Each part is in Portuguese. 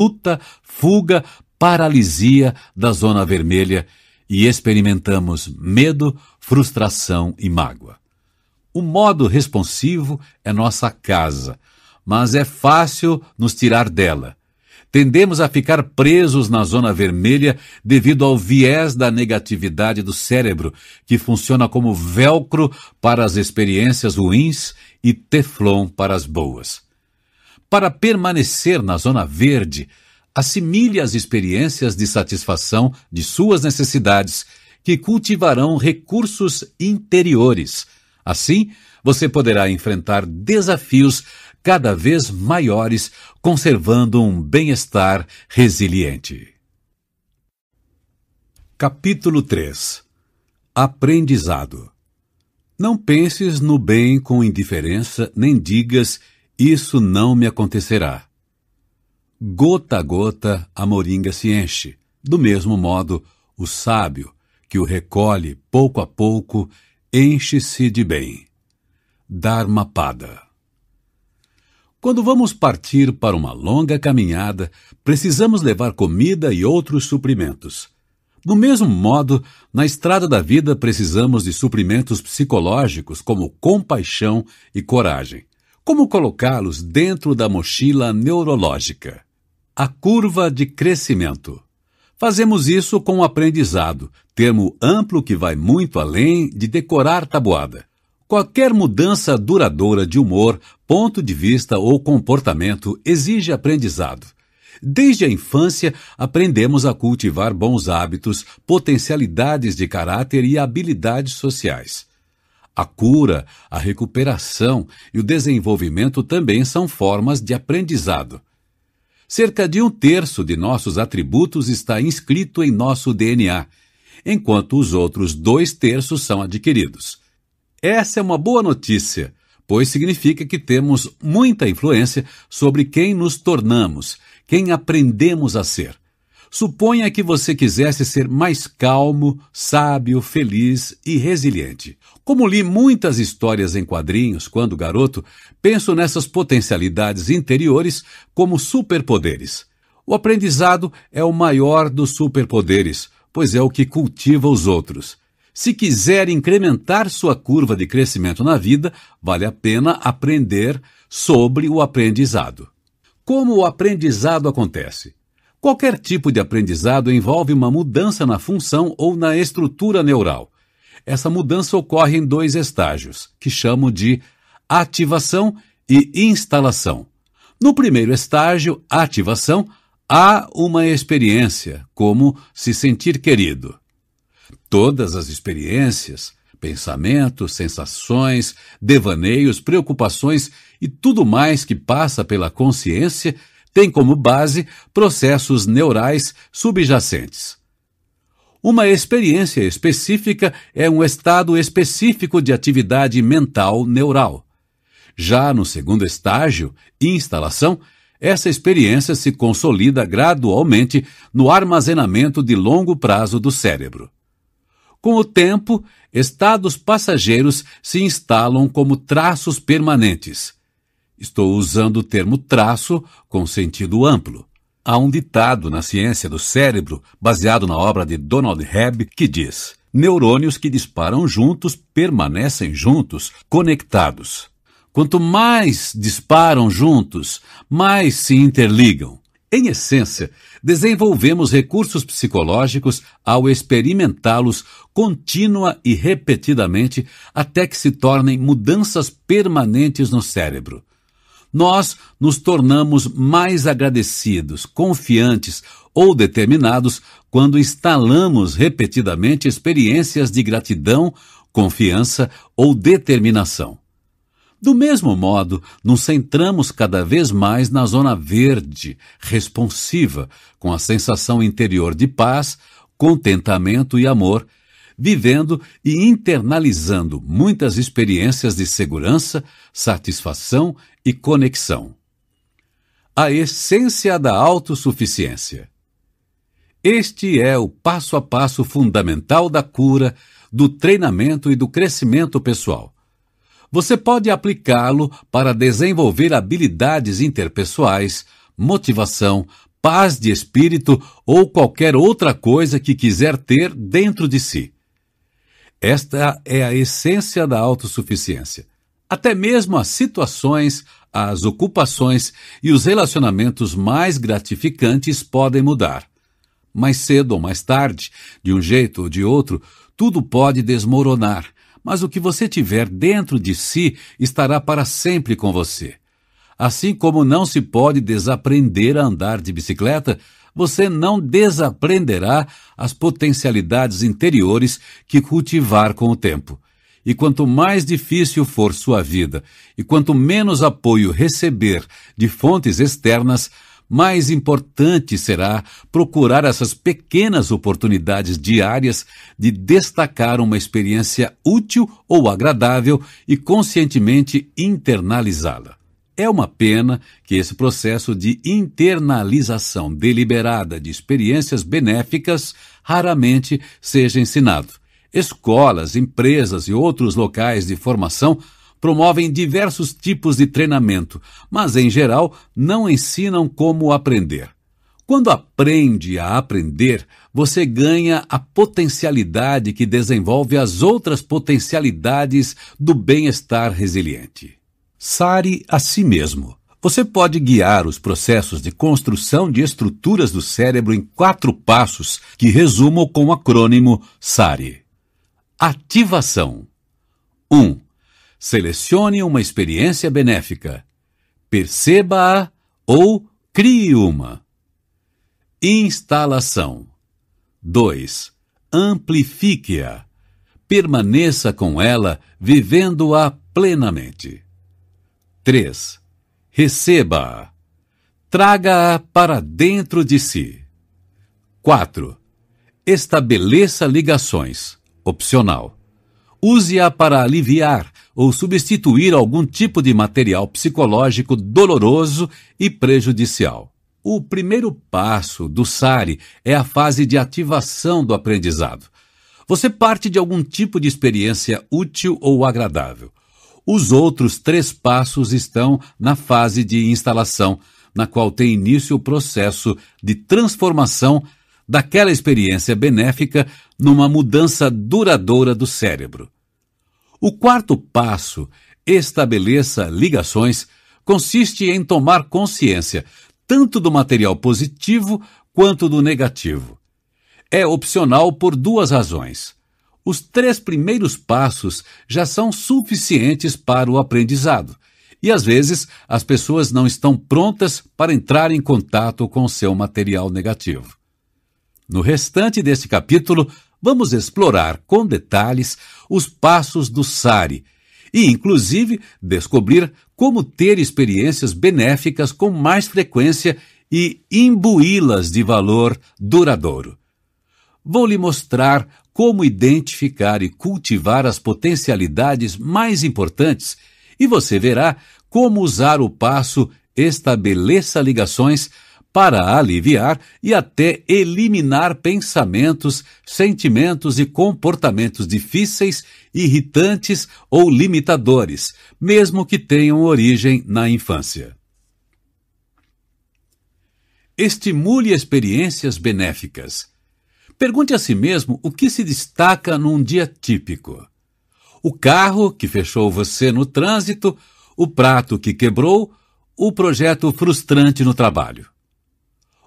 luta, fuga, paralisia da zona vermelha e experimentamos medo, frustração e mágoa. O modo responsivo é nossa casa, mas é fácil nos tirar dela. Tendemos a ficar presos na zona vermelha devido ao viés da negatividade do cérebro, que funciona como velcro para as experiências ruins e teflon para as boas. Para permanecer na zona verde, assimile as experiências de satisfação de suas necessidades, que cultivarão recursos interiores. Assim, você poderá enfrentar desafios cada vez maiores, conservando um bem-estar resiliente. Capítulo 3 Aprendizado Não penses no bem com indiferença, nem digas, isso não me acontecerá. Gota a gota a moringa se enche. Do mesmo modo, o sábio, que o recolhe pouco a pouco, enche-se de bem. Dharmapada. Quando vamos partir para uma longa caminhada, precisamos levar comida e outros suprimentos. Do mesmo modo, na estrada da vida precisamos de suprimentos psicológicos como compaixão e coragem. Como colocá-los dentro da mochila neurológica? A curva de crescimento. Fazemos isso com o aprendizado, termo amplo que vai muito além de decorar tabuada. Qualquer mudança duradoura de humor, ponto de vista ou comportamento exige aprendizado. Desde a infância, aprendemos a cultivar bons hábitos, potencialidades de caráter e habilidades sociais. A cura, a recuperação e o desenvolvimento também são formas de aprendizado. Cerca de um terço de nossos atributos está inscrito em nosso DNA, enquanto os outros dois terços são adquiridos. Essa é uma boa notícia, pois significa que temos muita influência sobre quem nos tornamos, quem aprendemos a ser. Suponha que você quisesse ser mais calmo, sábio, feliz e resiliente. Como li muitas histórias em quadrinhos quando garoto, penso nessas potencialidades interiores como superpoderes. O aprendizado é o maior dos superpoderes, pois é o que cultiva os outros. Se quiser incrementar sua curva de crescimento na vida, vale a pena aprender sobre o aprendizado. Como o aprendizado acontece? Qualquer tipo de aprendizado envolve uma mudança na função ou na estrutura neural. Essa mudança ocorre em dois estágios, que chamo de ativação e instalação. No primeiro estágio, ativação, há uma experiência, como se sentir querido. Todas as experiências, pensamentos, sensações, devaneios, preocupações e tudo mais que passa pela consciência tem como base processos neurais subjacentes. Uma experiência específica é um estado específico de atividade mental neural. Já no segundo estágio, instalação, essa experiência se consolida gradualmente no armazenamento de longo prazo do cérebro. Com o tempo, estados passageiros se instalam como traços permanentes, Estou usando o termo traço com sentido amplo. Há um ditado na ciência do cérebro, baseado na obra de Donald Hebb, que diz: neurônios que disparam juntos permanecem juntos, conectados. Quanto mais disparam juntos, mais se interligam. Em essência, desenvolvemos recursos psicológicos ao experimentá-los contínua e repetidamente até que se tornem mudanças permanentes no cérebro nós nos tornamos mais agradecidos, confiantes ou determinados quando instalamos repetidamente experiências de gratidão, confiança ou determinação. Do mesmo modo, nos centramos cada vez mais na zona verde, responsiva, com a sensação interior de paz, contentamento e amor vivendo e internalizando muitas experiências de segurança, satisfação e conexão. A essência da autossuficiência. Este é o passo a passo fundamental da cura, do treinamento e do crescimento pessoal. Você pode aplicá-lo para desenvolver habilidades interpessoais, motivação, paz de espírito ou qualquer outra coisa que quiser ter dentro de si. Esta é a essência da autossuficiência. Até mesmo as situações, as ocupações e os relacionamentos mais gratificantes podem mudar. Mais cedo ou mais tarde, de um jeito ou de outro, tudo pode desmoronar, mas o que você tiver dentro de si estará para sempre com você. Assim como não se pode desaprender a andar de bicicleta, você não desaprenderá as potencialidades interiores que cultivar com o tempo. E quanto mais difícil for sua vida, e quanto menos apoio receber de fontes externas, mais importante será procurar essas pequenas oportunidades diárias de destacar uma experiência útil ou agradável e conscientemente internalizá-la. É uma pena que esse processo de internalização deliberada de experiências benéficas raramente seja ensinado. Escolas, empresas e outros locais de formação promovem diversos tipos de treinamento, mas em geral não ensinam como aprender. Quando aprende a aprender, você ganha a potencialidade que desenvolve as outras potencialidades do bem-estar resiliente. Sare a si mesmo. Você pode guiar os processos de construção de estruturas do cérebro em quatro passos que resumo com o acrônimo SARE. Ativação 1. Um, selecione uma experiência benéfica. Perceba-a ou crie uma. Instalação 2. Amplifique-a. Permaneça com ela, vivendo-a plenamente. 3. Receba-a. Traga-a para dentro de si. 4. Estabeleça ligações opcional. Use-a para aliviar ou substituir algum tipo de material psicológico doloroso e prejudicial. O primeiro passo do SARI é a fase de ativação do aprendizado. Você parte de algum tipo de experiência útil ou agradável. Os outros três passos estão na fase de instalação, na qual tem início o processo de transformação daquela experiência benéfica numa mudança duradoura do cérebro. O quarto passo, estabeleça ligações, consiste em tomar consciência tanto do material positivo quanto do negativo. É opcional por duas razões. Os três primeiros passos já são suficientes para o aprendizado, e às vezes as pessoas não estão prontas para entrar em contato com seu material negativo. No restante deste capítulo, vamos explorar com detalhes os passos do SARI e, inclusive, descobrir como ter experiências benéficas com mais frequência e imbuí-las de valor duradouro. Vou lhe mostrar como identificar e cultivar as potencialidades mais importantes e você verá como usar o passo estabeleça ligações para aliviar e até eliminar pensamentos, sentimentos e comportamentos difíceis, irritantes ou limitadores, mesmo que tenham origem na infância. Estimule experiências benéficas. Pergunte a si mesmo o que se destaca num dia típico. O carro que fechou você no trânsito, o prato que quebrou, o projeto frustrante no trabalho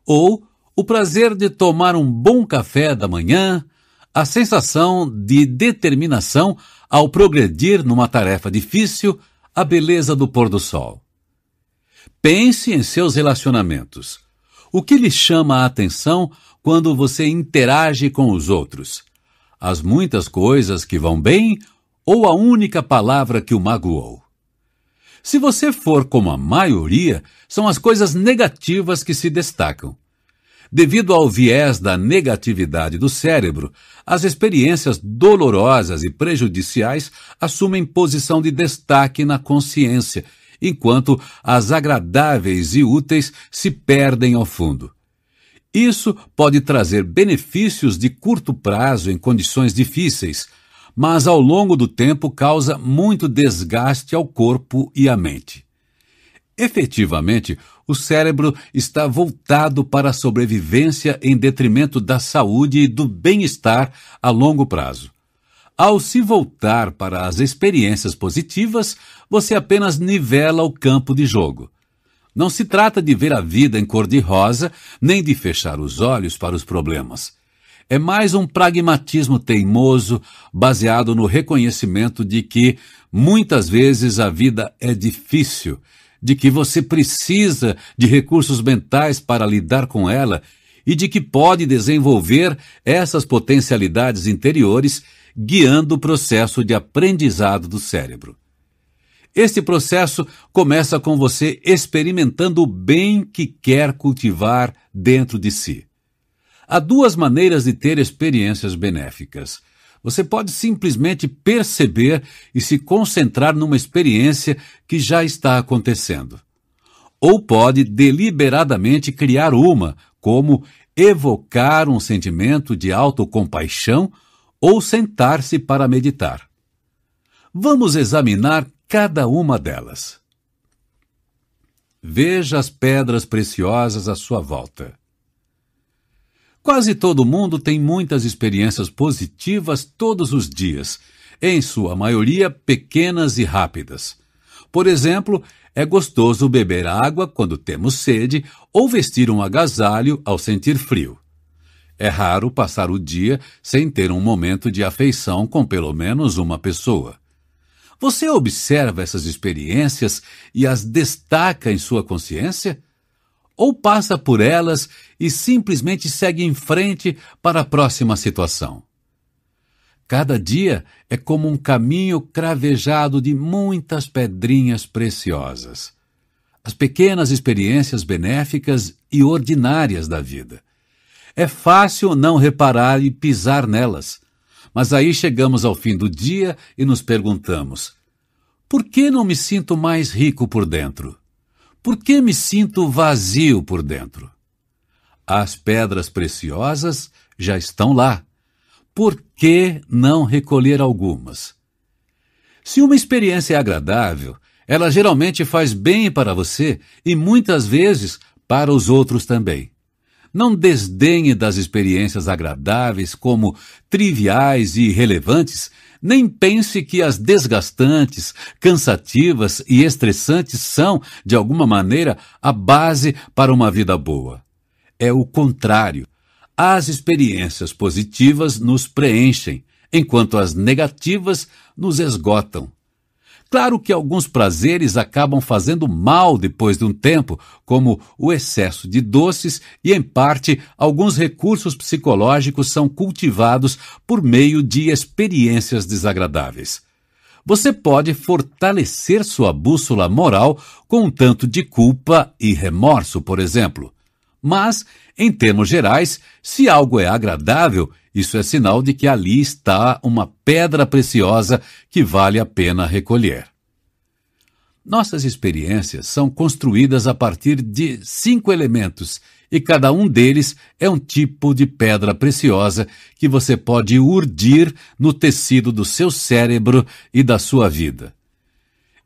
ou o prazer de tomar um bom café da manhã, a sensação de determinação ao progredir numa tarefa difícil, a beleza do pôr do sol. Pense em seus relacionamentos. O que lhe chama a atenção quando você interage com os outros? As muitas coisas que vão bem ou a única palavra que o magoou? Se você for como a maioria, são as coisas negativas que se destacam. Devido ao viés da negatividade do cérebro, as experiências dolorosas e prejudiciais assumem posição de destaque na consciência, enquanto as agradáveis e úteis se perdem ao fundo. Isso pode trazer benefícios de curto prazo em condições difíceis, mas ao longo do tempo causa muito desgaste ao corpo e à mente. Efetivamente, o cérebro está voltado para a sobrevivência em detrimento da saúde e do bem-estar a longo prazo. Ao se voltar para as experiências positivas, você apenas nivela o campo de jogo. Não se trata de ver a vida em cor-de-rosa, nem de fechar os olhos para os problemas. É mais um pragmatismo teimoso, baseado no reconhecimento de que, muitas vezes, a vida é difícil de que você precisa de recursos mentais para lidar com ela e de que pode desenvolver essas potencialidades interiores guiando o processo de aprendizado do cérebro. Este processo começa com você experimentando o bem que quer cultivar dentro de si. Há duas maneiras de ter experiências benéficas. Você pode simplesmente perceber e se concentrar numa experiência que já está acontecendo. Ou pode deliberadamente criar uma, como evocar um sentimento de autocompaixão ou sentar-se para meditar. Vamos examinar cada uma delas. Veja as pedras preciosas à sua volta. Quase todo mundo tem muitas experiências positivas todos os dias, em sua maioria pequenas e rápidas. Por exemplo, é gostoso beber água quando temos sede ou vestir um agasalho ao sentir frio. É raro passar o dia sem ter um momento de afeição com pelo menos uma pessoa. Você observa essas experiências e as destaca em sua consciência? ou passa por elas e simplesmente segue em frente para a próxima situação. Cada dia é como um caminho cravejado de muitas pedrinhas preciosas. As pequenas experiências benéficas e ordinárias da vida. É fácil não reparar e pisar nelas, mas aí chegamos ao fim do dia e nos perguntamos: por que não me sinto mais rico por dentro? Por que me sinto vazio por dentro? As pedras preciosas já estão lá. Por que não recolher algumas? Se uma experiência é agradável, ela geralmente faz bem para você e muitas vezes para os outros também. Não desdenhe das experiências agradáveis como triviais e irrelevantes, nem pense que as desgastantes, cansativas e estressantes são, de alguma maneira, a base para uma vida boa. É o contrário. As experiências positivas nos preenchem, enquanto as negativas nos esgotam. Claro que alguns prazeres acabam fazendo mal depois de um tempo, como o excesso de doces, e em parte alguns recursos psicológicos são cultivados por meio de experiências desagradáveis. Você pode fortalecer sua bússola moral com um tanto de culpa e remorso, por exemplo. Mas, em termos gerais, se algo é agradável, isso é sinal de que ali está uma pedra preciosa que vale a pena recolher. Nossas experiências são construídas a partir de cinco elementos e cada um deles é um tipo de pedra preciosa que você pode urdir no tecido do seu cérebro e da sua vida.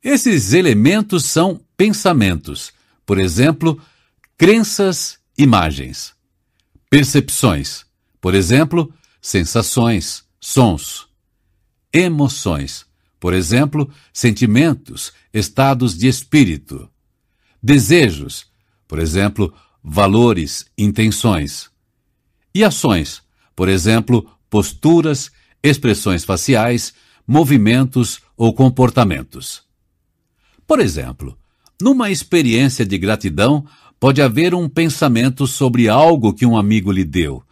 Esses elementos são pensamentos, por exemplo, crenças, imagens, percepções, por exemplo, sensações, sons, emoções, por exemplo, sentimentos, estados de espírito, desejos, por exemplo, valores, intenções, e ações, por exemplo, posturas, expressões faciais, movimentos ou comportamentos. Por exemplo, numa experiência de gratidão, pode haver um pensamento sobre algo que um amigo lhe deu,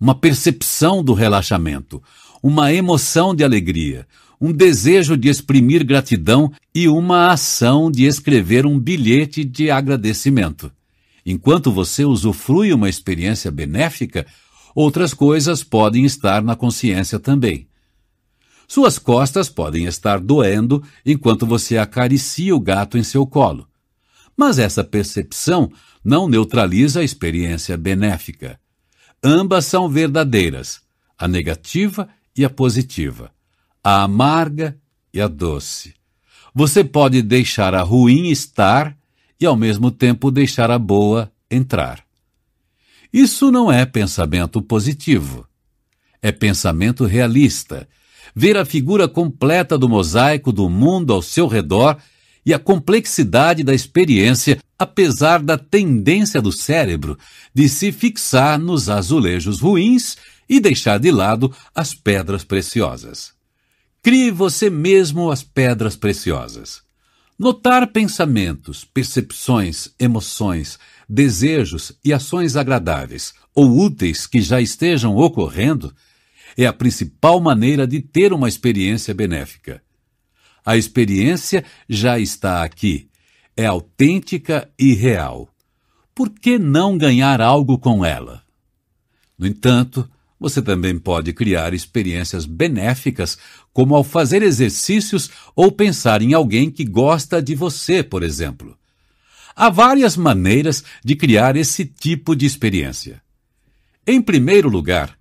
uma percepção do relaxamento, uma emoção de alegria, um desejo de exprimir gratidão e uma ação de escrever um bilhete de agradecimento. Enquanto você usufrui uma experiência benéfica, outras coisas podem estar na consciência também. Suas costas podem estar doendo enquanto você acaricia o gato em seu colo. Mas essa percepção não neutraliza a experiência benéfica. Ambas são verdadeiras, a negativa e a positiva, a amarga e a doce. Você pode deixar a ruim estar e ao mesmo tempo deixar a boa entrar. Isso não é pensamento positivo. É pensamento realista. Ver a figura completa do mosaico do mundo ao seu redor e a complexidade da experiência, apesar da tendência do cérebro de se fixar nos azulejos ruins e deixar de lado as pedras preciosas. Crie você mesmo as pedras preciosas. Notar pensamentos, percepções, emoções, desejos e ações agradáveis ou úteis que já estejam ocorrendo é a principal maneira de ter uma experiência benéfica. A experiência já está aqui, é autêntica e real. Por que não ganhar algo com ela? No entanto, você também pode criar experiências benéficas, como ao fazer exercícios ou pensar em alguém que gosta de você, por exemplo. Há várias maneiras de criar esse tipo de experiência. Em primeiro lugar,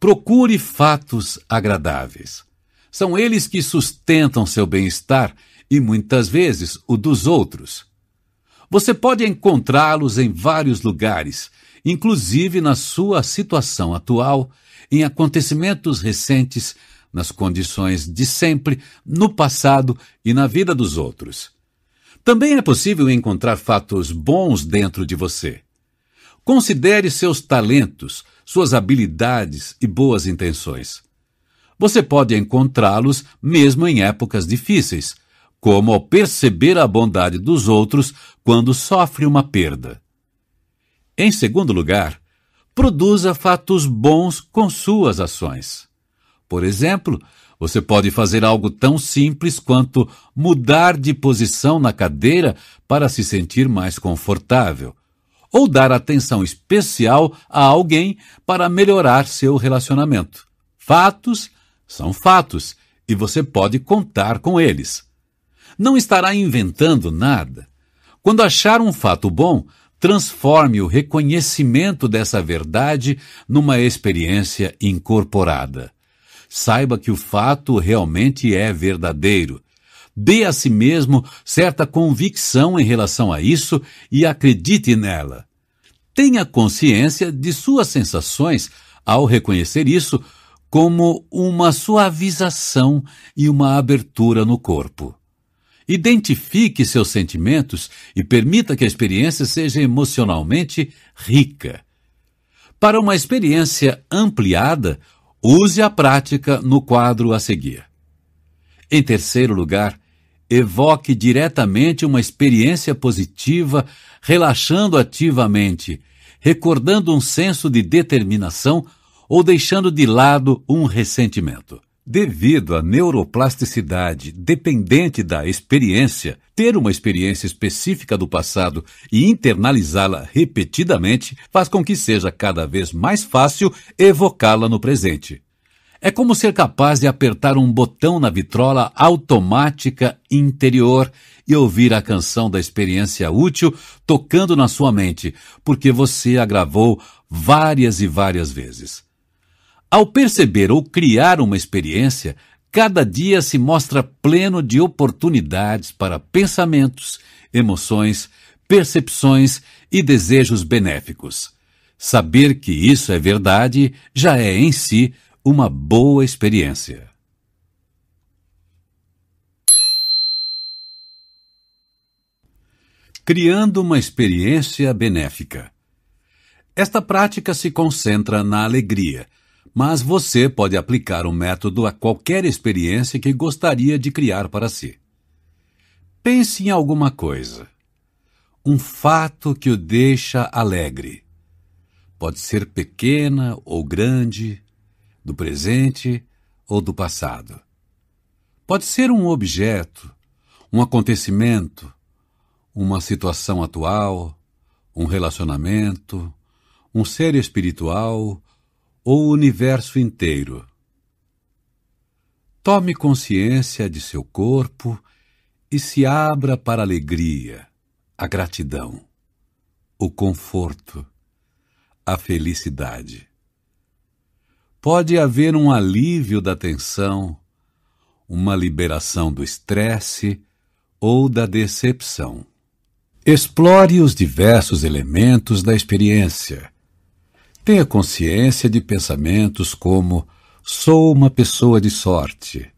procure fatos agradáveis. São eles que sustentam seu bem-estar e muitas vezes o dos outros. Você pode encontrá-los em vários lugares, inclusive na sua situação atual, em acontecimentos recentes, nas condições de sempre, no passado e na vida dos outros. Também é possível encontrar fatos bons dentro de você. Considere seus talentos, suas habilidades e boas intenções. Você pode encontrá-los mesmo em épocas difíceis, como ao perceber a bondade dos outros quando sofre uma perda. Em segundo lugar, produza fatos bons com suas ações. Por exemplo, você pode fazer algo tão simples quanto mudar de posição na cadeira para se sentir mais confortável, ou dar atenção especial a alguém para melhorar seu relacionamento. Fatos são fatos e você pode contar com eles. Não estará inventando nada. Quando achar um fato bom, transforme o reconhecimento dessa verdade numa experiência incorporada. Saiba que o fato realmente é verdadeiro. Dê a si mesmo certa convicção em relação a isso e acredite nela. Tenha consciência de suas sensações ao reconhecer isso como uma suavização e uma abertura no corpo. Identifique seus sentimentos e permita que a experiência seja emocionalmente rica. Para uma experiência ampliada, use a prática no quadro a seguir. Em terceiro lugar, evoque diretamente uma experiência positiva, relaxando ativamente, recordando um senso de determinação ou deixando de lado um ressentimento. Devido à neuroplasticidade dependente da experiência, ter uma experiência específica do passado e internalizá-la repetidamente faz com que seja cada vez mais fácil evocá-la no presente. É como ser capaz de apertar um botão na vitrola automática interior e ouvir a canção da experiência útil tocando na sua mente, porque você a gravou várias e várias vezes. Ao perceber ou criar uma experiência, cada dia se mostra pleno de oportunidades para pensamentos, emoções, percepções e desejos benéficos. Saber que isso é verdade já é em si uma boa experiência. Criando uma experiência benéfica. Esta prática se concentra na alegria mas você pode aplicar o método a qualquer experiência que gostaria de criar para si. Pense em alguma coisa. Um fato que o deixa alegre. Pode ser pequena ou grande, do presente ou do passado. Pode ser um objeto, um acontecimento, uma situação atual, um relacionamento, um ser espiritual ou o universo inteiro. Tome consciência de seu corpo e se abra para a alegria, a gratidão, o conforto, a felicidade. Pode haver um alívio da tensão, uma liberação do estresse ou da decepção. Explore os diversos elementos da experiência. Tenha consciência de pensamentos como sou uma pessoa de sorte,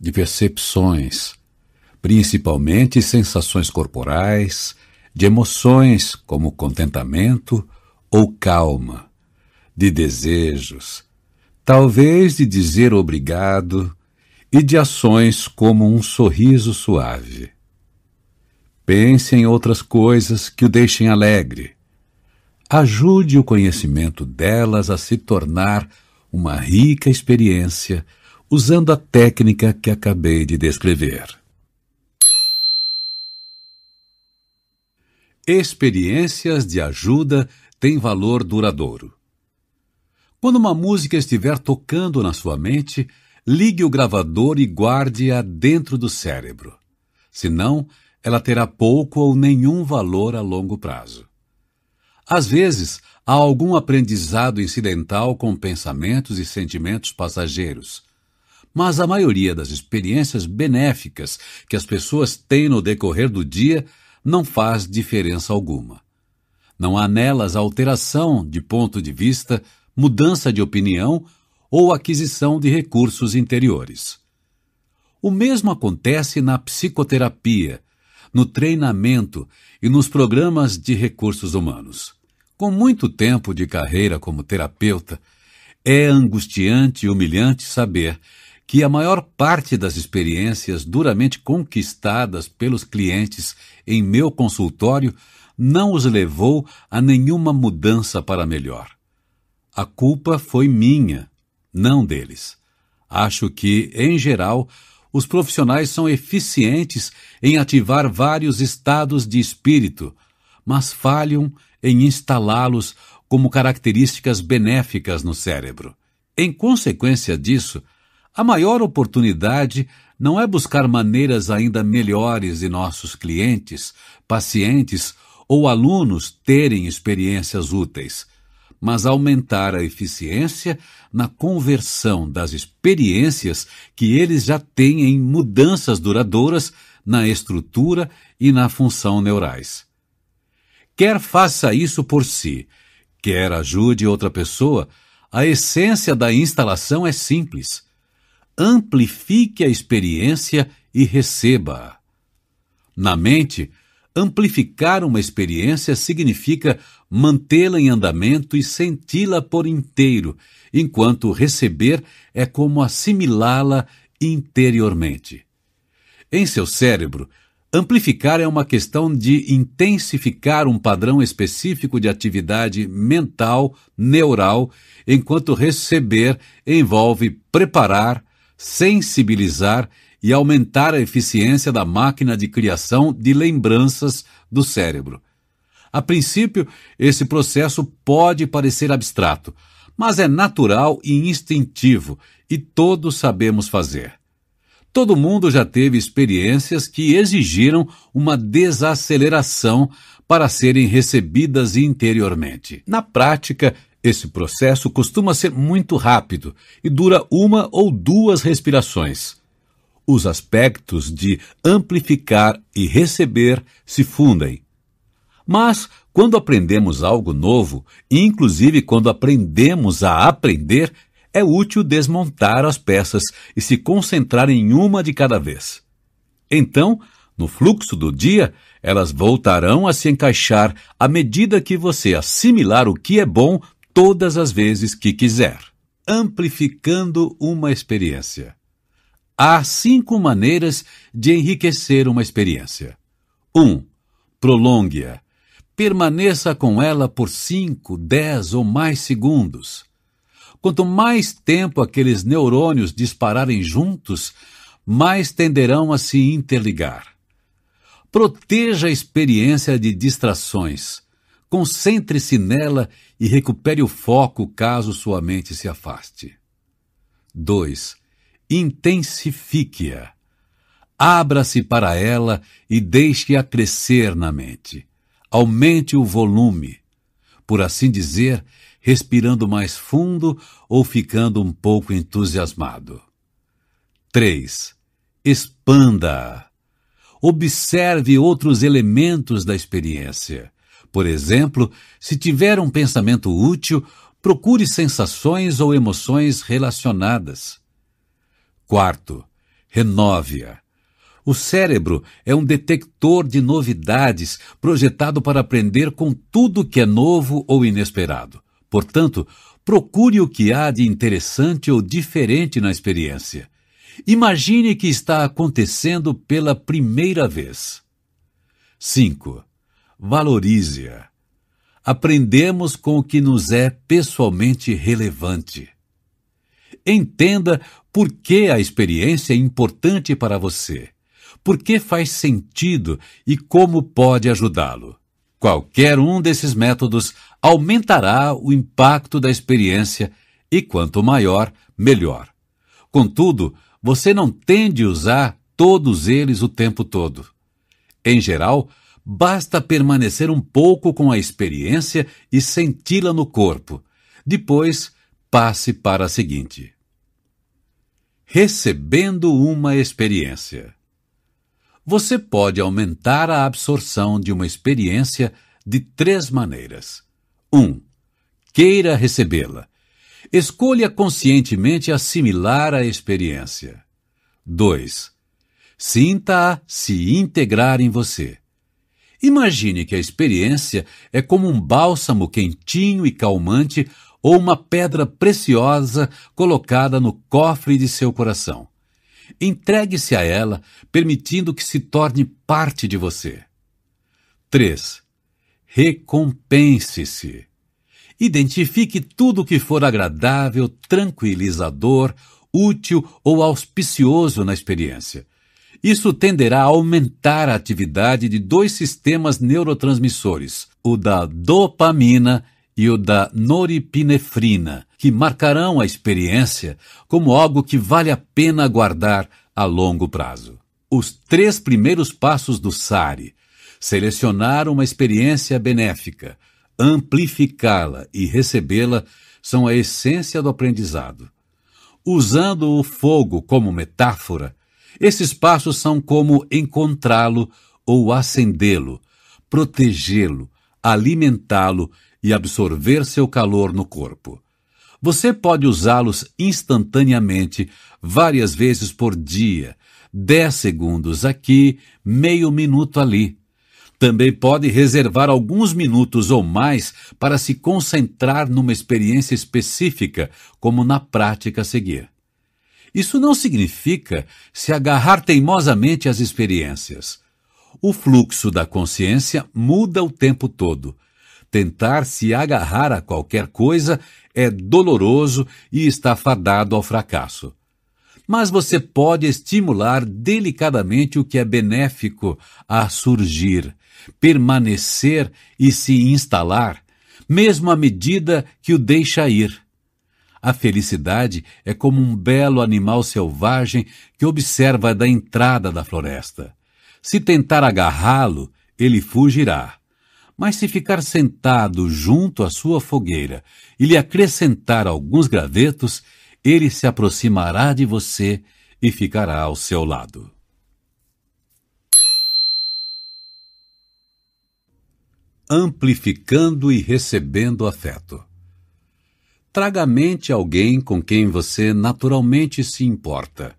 de percepções, principalmente sensações corporais, de emoções como contentamento ou calma, de desejos, talvez de dizer obrigado e de ações como um sorriso suave. Pense em outras coisas que o deixem alegre. Ajude o conhecimento delas a se tornar uma rica experiência usando a técnica que acabei de descrever. Experiências de ajuda têm valor duradouro. Quando uma música estiver tocando na sua mente, ligue o gravador e guarde-a dentro do cérebro. Senão, ela terá pouco ou nenhum valor a longo prazo. Às vezes, há algum aprendizado incidental com pensamentos e sentimentos passageiros. Mas a maioria das experiências benéficas que as pessoas têm no decorrer do dia não faz diferença alguma. Não há nelas alteração de ponto de vista, mudança de opinião ou aquisição de recursos interiores. O mesmo acontece na psicoterapia, no treinamento e nos programas de recursos humanos. Com muito tempo de carreira como terapeuta, é angustiante e humilhante saber que a maior parte das experiências duramente conquistadas pelos clientes em meu consultório não os levou a nenhuma mudança para melhor. A culpa foi minha, não deles. Acho que, em geral, os profissionais são eficientes em ativar vários estados de espírito, mas falham em instalá-los como características benéficas no cérebro. Em consequência disso, a maior oportunidade não é buscar maneiras ainda melhores de nossos clientes, pacientes ou alunos terem experiências úteis, mas aumentar a eficiência na conversão das experiências que eles já têm em mudanças duradouras na estrutura e na função neurais. Quer faça isso por si, quer ajude outra pessoa, a essência da instalação é simples. Amplifique a experiência e receba-a. Na mente, amplificar uma experiência significa mantê-la em andamento e senti-la por inteiro, enquanto receber é como assimilá-la interiormente. Em seu cérebro, amplificar é uma questão de intensificar um padrão específico de atividade mental, neural, enquanto receber envolve preparar, sensibilizar e aumentar a eficiência da máquina de criação de lembranças do cérebro. A princípio, esse processo pode parecer abstrato, mas é natural e instintivo e todos sabemos fazer. Todo mundo já teve experiências que exigiram uma desaceleração para serem recebidas interiormente. Na prática, esse processo costuma ser muito rápido e dura uma ou duas respirações. Os aspectos de amplificar e receber se fundem. Mas, quando aprendemos algo novo, inclusive quando aprendemos a aprender, é útil desmontar as peças e se concentrar em uma de cada vez. Então, no fluxo do dia, elas voltarão a se encaixar à medida que você assimilar o que é bom todas as vezes que quiser. Amplificando uma experiência. Há cinco maneiras de enriquecer uma experiência. 1. Um, prolongue-a permaneça com ela por cinco, dez ou mais segundos. Quanto mais tempo aqueles neurônios dispararem juntos, mais tenderão a se interligar. Proteja a experiência de distrações. Concentre-se nela e recupere o foco caso sua mente se afaste. 2. Intensifique-a. Abra-se para ela e deixe-a crescer na mente aumente o volume, por assim dizer, respirando mais fundo ou ficando um pouco entusiasmado. 3. Expanda. observe outros elementos da experiência. Por exemplo, se tiver um pensamento útil, procure sensações ou emoções relacionadas. Quarto, renove-a. O cérebro é um detector de novidades projetado para aprender com tudo que é novo ou inesperado. Portanto, procure o que há de interessante ou diferente na experiência. Imagine que está acontecendo pela primeira vez. 5. Valorize-a. Aprendemos com o que nos é pessoalmente relevante. Entenda por que a experiência é importante para você, por que faz sentido e como pode ajudá-lo. Qualquer um desses métodos aumentará o impacto da experiência e quanto maior, melhor. Contudo, você não tende a usar todos eles o tempo todo. Em geral, basta permanecer um pouco com a experiência e senti-la no corpo. Depois, passe para a seguinte. Recebendo uma experiência. Você pode aumentar a absorção de uma experiência de três maneiras. 1. Um, queira recebê-la. Escolha conscientemente assimilar a experiência. 2. Sinta-a se integrar em você. Imagine que a experiência é como um bálsamo quentinho e calmante ou uma pedra preciosa colocada no cofre de seu coração. Entregue-se a ela, permitindo que se torne parte de você. 3. Recompense-se. Identifique tudo que for agradável, tranquilizador, útil ou auspicioso na experiência. Isso tenderá a aumentar a atividade de dois sistemas neurotransmissores, o da dopamina e o da noripinefrina, que marcarão a experiência como algo que vale a pena guardar a longo prazo. Os três primeiros passos do SARI, selecionar uma experiência benéfica, amplificá-la e recebê-la são a essência do aprendizado. Usando o fogo como metáfora, esses passos são como encontrá-lo ou acendê-lo, protegê-lo, alimentá-lo e absorver seu calor no corpo. Você pode usá-los instantaneamente, várias vezes por dia, dez segundos aqui, meio minuto ali. Também pode reservar alguns minutos ou mais para se concentrar numa experiência específica, como na prática a seguir. Isso não significa se agarrar teimosamente às experiências. O fluxo da consciência muda o tempo todo. Tentar se agarrar a qualquer coisa é doloroso e está fadado ao fracasso mas você pode estimular delicadamente o que é benéfico a surgir, permanecer e se instalar, mesmo à medida que o deixa ir. A felicidade é como um belo animal selvagem que observa da entrada da floresta. Se tentar agarrá-lo, ele fugirá. Mas se ficar sentado junto à sua fogueira e lhe acrescentar alguns gravetos, ele se aproximará de você e ficará ao seu lado. Amplificando e recebendo afeto. Traga à mente alguém com quem você naturalmente se importa.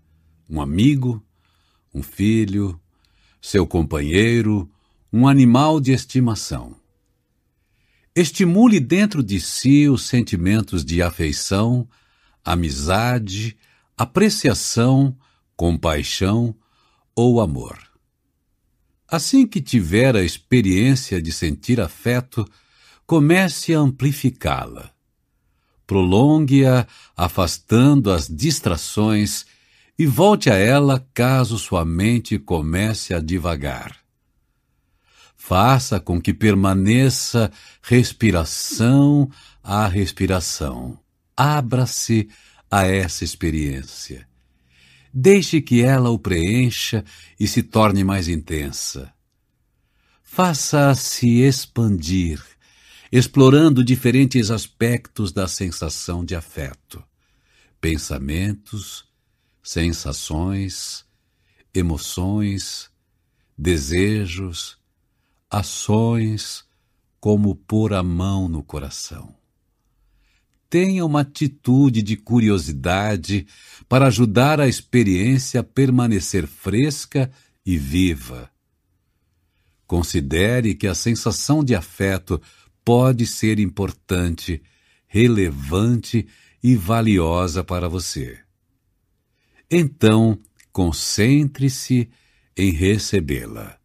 Um amigo, um filho, seu companheiro, um animal de estimação. Estimule dentro de si os sentimentos de afeição, amizade, apreciação, compaixão ou amor. Assim que tiver a experiência de sentir afeto, comece a amplificá-la. Prolongue-a, afastando as distrações e volte a ela caso sua mente comece a divagar. Faça com que permaneça respiração a respiração Abra-se a essa experiência. Deixe que ela o preencha e se torne mais intensa. Faça-a se expandir, explorando diferentes aspectos da sensação de afeto, pensamentos, sensações, emoções, desejos, ações, como pôr a mão no coração. Tenha uma atitude de curiosidade para ajudar a experiência a permanecer fresca e viva. Considere que a sensação de afeto pode ser importante, relevante e valiosa para você. Então, concentre-se em recebê-la.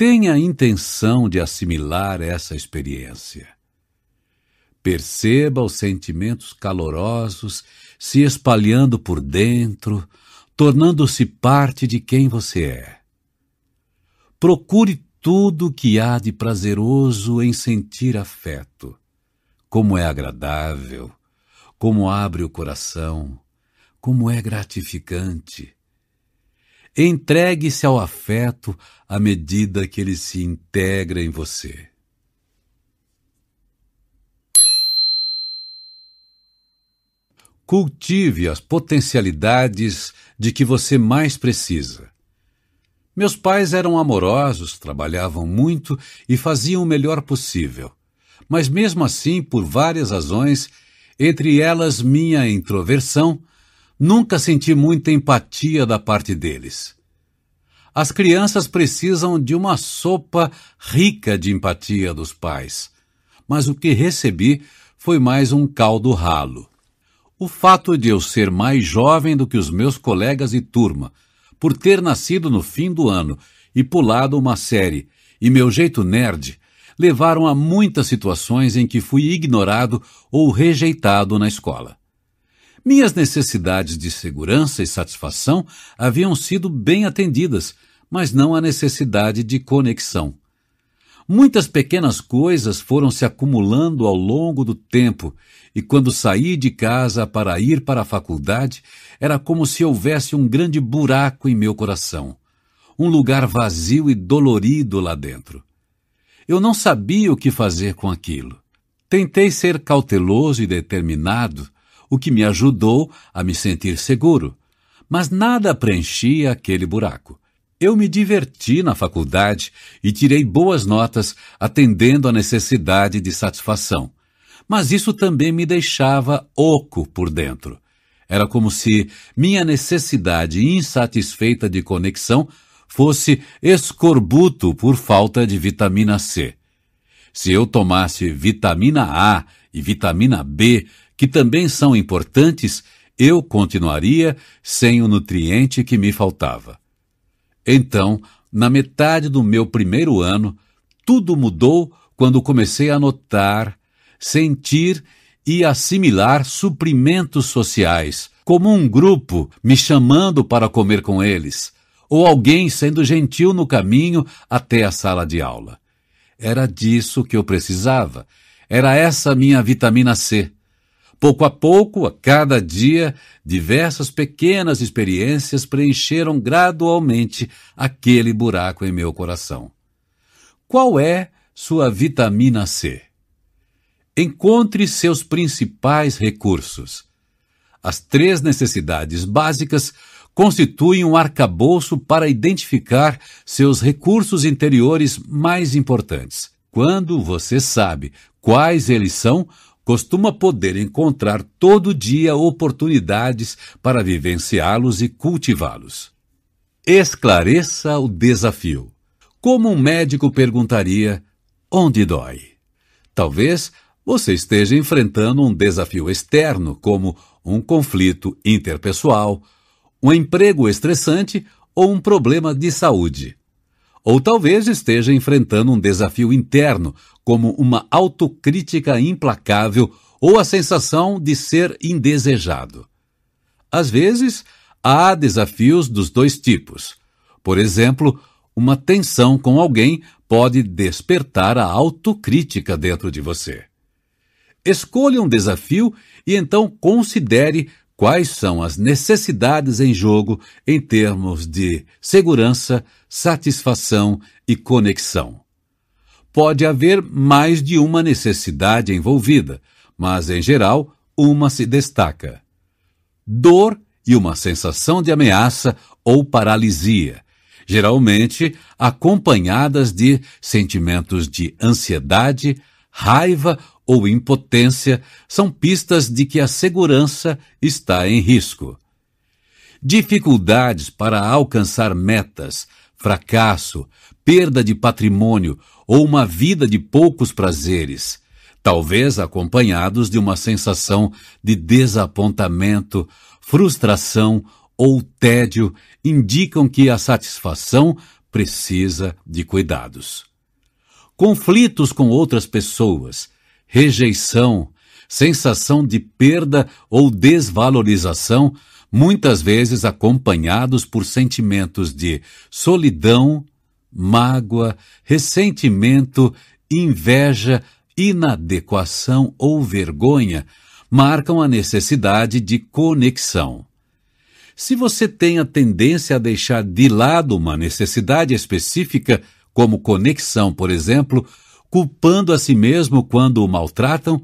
Tenha a intenção de assimilar essa experiência. Perceba os sentimentos calorosos se espalhando por dentro, tornando-se parte de quem você é. Procure tudo que há de prazeroso em sentir afeto. Como é agradável, como abre o coração, como é gratificante. Entregue-se ao afeto à medida que ele se integra em você. Cultive as potencialidades de que você mais precisa. Meus pais eram amorosos, trabalhavam muito e faziam o melhor possível. Mas mesmo assim, por várias razões, entre elas minha introversão, nunca senti muita empatia da parte deles. As crianças precisam de uma sopa rica de empatia dos pais, mas o que recebi foi mais um caldo ralo. O fato de eu ser mais jovem do que os meus colegas de turma, por ter nascido no fim do ano e pulado uma série, e meu jeito nerd, levaram a muitas situações em que fui ignorado ou rejeitado na escola. Minhas necessidades de segurança e satisfação haviam sido bem atendidas, mas não a necessidade de conexão. Muitas pequenas coisas foram se acumulando ao longo do tempo, e quando saí de casa para ir para a faculdade, era como se houvesse um grande buraco em meu coração, um lugar vazio e dolorido lá dentro. Eu não sabia o que fazer com aquilo. Tentei ser cauteloso e determinado, o que me ajudou a me sentir seguro. Mas nada preenchia aquele buraco. Eu me diverti na faculdade e tirei boas notas atendendo à necessidade de satisfação. Mas isso também me deixava oco por dentro. Era como se minha necessidade insatisfeita de conexão fosse escorbuto por falta de vitamina C. Se eu tomasse vitamina A e vitamina B, que também são importantes, eu continuaria sem o nutriente que me faltava. Então, na metade do meu primeiro ano, tudo mudou quando comecei a notar, sentir e assimilar suprimentos sociais, como um grupo me chamando para comer com eles, ou alguém sendo gentil no caminho até a sala de aula. Era disso que eu precisava. Era essa minha vitamina C. Pouco a pouco, a cada dia, diversas pequenas experiências preencheram gradualmente aquele buraco em meu coração. Qual é sua vitamina C? Encontre seus principais recursos. As três necessidades básicas constituem um arcabouço para identificar seus recursos interiores mais importantes. Quando você sabe quais eles são, costuma poder encontrar todo dia oportunidades para vivenciá-los e cultivá-los. Esclareça o desafio. Como um médico perguntaria: onde dói? Talvez você esteja enfrentando um desafio externo, como um conflito interpessoal, um emprego estressante ou um problema de saúde. Ou talvez esteja enfrentando um desafio interno, como uma autocrítica implacável ou a sensação de ser indesejado. Às vezes, há desafios dos dois tipos. Por exemplo, uma tensão com alguém pode despertar a autocrítica dentro de você. Escolha um desafio e então considere quais são as necessidades em jogo em termos de segurança, satisfação e conexão. Pode haver mais de uma necessidade envolvida, mas em geral, uma se destaca: dor e uma sensação de ameaça ou paralisia, geralmente acompanhadas de sentimentos de ansiedade, raiva ou impotência, são pistas de que a segurança está em risco. Dificuldades para alcançar metas, fracasso, perda de patrimônio ou uma vida de poucos prazeres, talvez acompanhados de uma sensação de desapontamento, frustração ou tédio, indicam que a satisfação precisa de cuidados. Conflitos com outras pessoas, rejeição, sensação de perda ou desvalorização, muitas vezes acompanhados por sentimentos de solidão, mágoa, ressentimento, inveja, inadequação ou vergonha, marcam a necessidade de conexão. Se você tem a tendência a deixar de lado uma necessidade específica, como conexão, por exemplo, culpando a si mesmo quando o maltratam,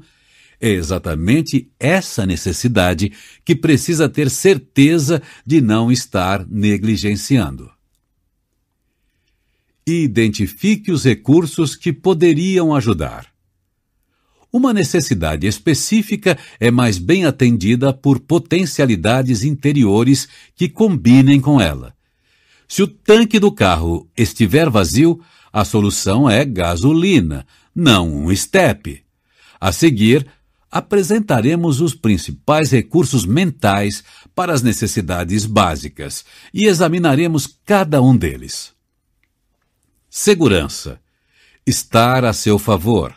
é exatamente essa necessidade que precisa ter certeza de não estar negligenciando. Identifique os recursos que poderiam ajudar. Uma necessidade específica é mais bem atendida por potencialidades interiores que combinem com ela. Se o tanque do carro estiver vazio, a solução é gasolina, não um estepe. A seguir, apresentaremos os principais recursos mentais para as necessidades básicas e examinaremos cada um deles. Segurança. Estar a seu favor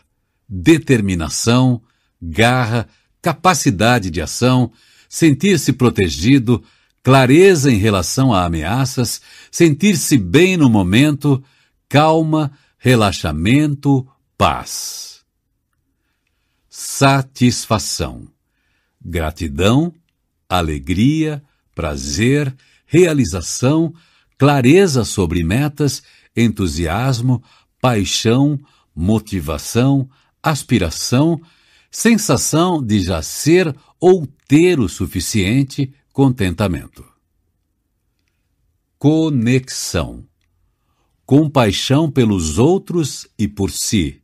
determinação, garra, capacidade de ação, sentir-se protegido, clareza em relação a ameaças, sentir-se bem no momento, calma, relaxamento, paz. Satisfação. Gratidão, alegria, prazer, realização, clareza sobre metas, entusiasmo, paixão, motivação, aspiração, sensação de já ser ou ter o suficiente, contentamento. Conexão. Compaixão pelos outros e por si.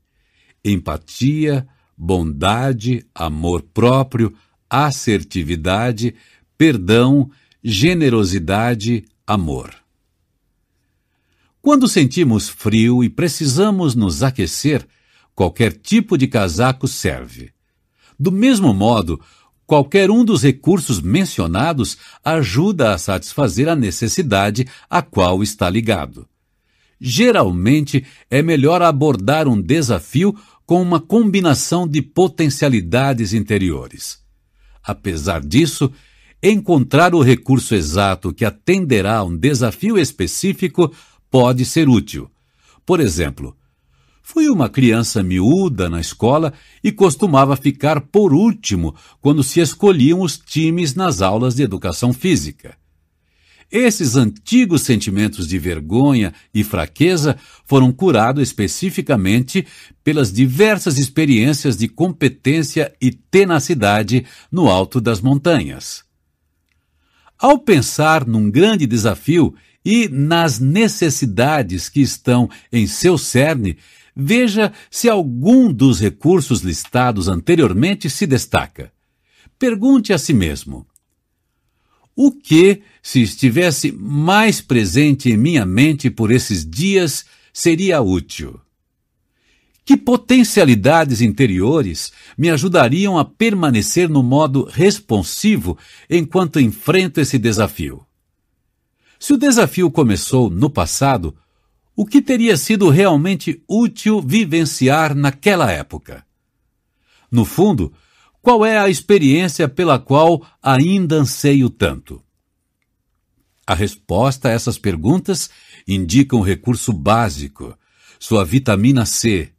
Empatia, bondade, amor próprio, assertividade, perdão, generosidade, amor. Quando sentimos frio e precisamos nos aquecer, Qualquer tipo de casaco serve. Do mesmo modo, qualquer um dos recursos mencionados ajuda a satisfazer a necessidade a qual está ligado. Geralmente, é melhor abordar um desafio com uma combinação de potencialidades interiores. Apesar disso, encontrar o recurso exato que atenderá a um desafio específico pode ser útil. Por exemplo, Fui uma criança miúda na escola e costumava ficar por último quando se escolhiam os times nas aulas de educação física. Esses antigos sentimentos de vergonha e fraqueza foram curados especificamente pelas diversas experiências de competência e tenacidade no alto das montanhas. Ao pensar num grande desafio e nas necessidades que estão em seu cerne, Veja se algum dos recursos listados anteriormente se destaca. Pergunte a si mesmo: o que, se estivesse mais presente em minha mente por esses dias, seria útil? Que potencialidades interiores me ajudariam a permanecer no modo responsivo enquanto enfrento esse desafio? Se o desafio começou no passado, o que teria sido realmente útil vivenciar naquela época? No fundo, qual é a experiência pela qual ainda anseio tanto? A resposta a essas perguntas indica um recurso básico, sua vitamina C.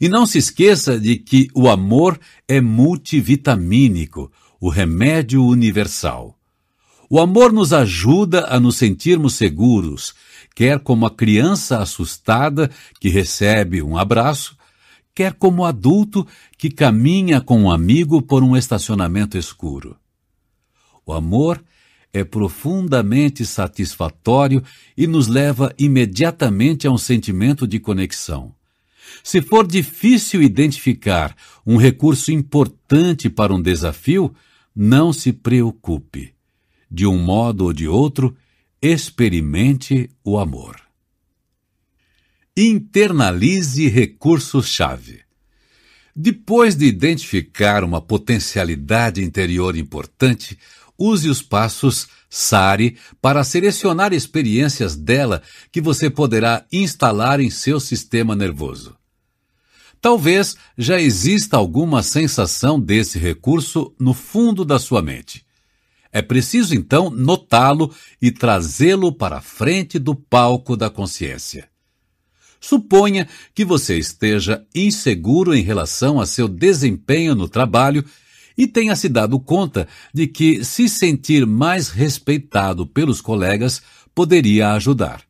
E não se esqueça de que o amor é multivitamínico, o remédio universal. O amor nos ajuda a nos sentirmos seguros, quer como a criança assustada que recebe um abraço, quer como adulto que caminha com um amigo por um estacionamento escuro. O amor é profundamente satisfatório e nos leva imediatamente a um sentimento de conexão. Se for difícil identificar um recurso importante para um desafio, não se preocupe. De um modo ou de outro, experimente o amor. Internalize recursos-chave. Depois de identificar uma potencialidade interior importante, use os passos SARI para selecionar experiências dela que você poderá instalar em seu sistema nervoso. Talvez já exista alguma sensação desse recurso no fundo da sua mente. É preciso então notá-lo e trazê-lo para a frente do palco da consciência. Suponha que você esteja inseguro em relação a seu desempenho no trabalho e tenha se dado conta de que se sentir mais respeitado pelos colegas poderia ajudar.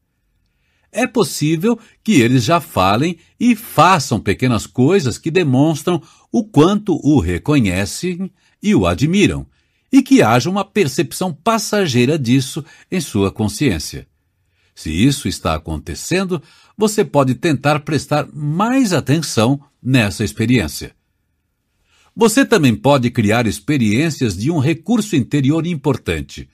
É possível que eles já falem e façam pequenas coisas que demonstram o quanto o reconhecem e o admiram, e que haja uma percepção passageira disso em sua consciência. Se isso está acontecendo, você pode tentar prestar mais atenção nessa experiência. Você também pode criar experiências de um recurso interior importante.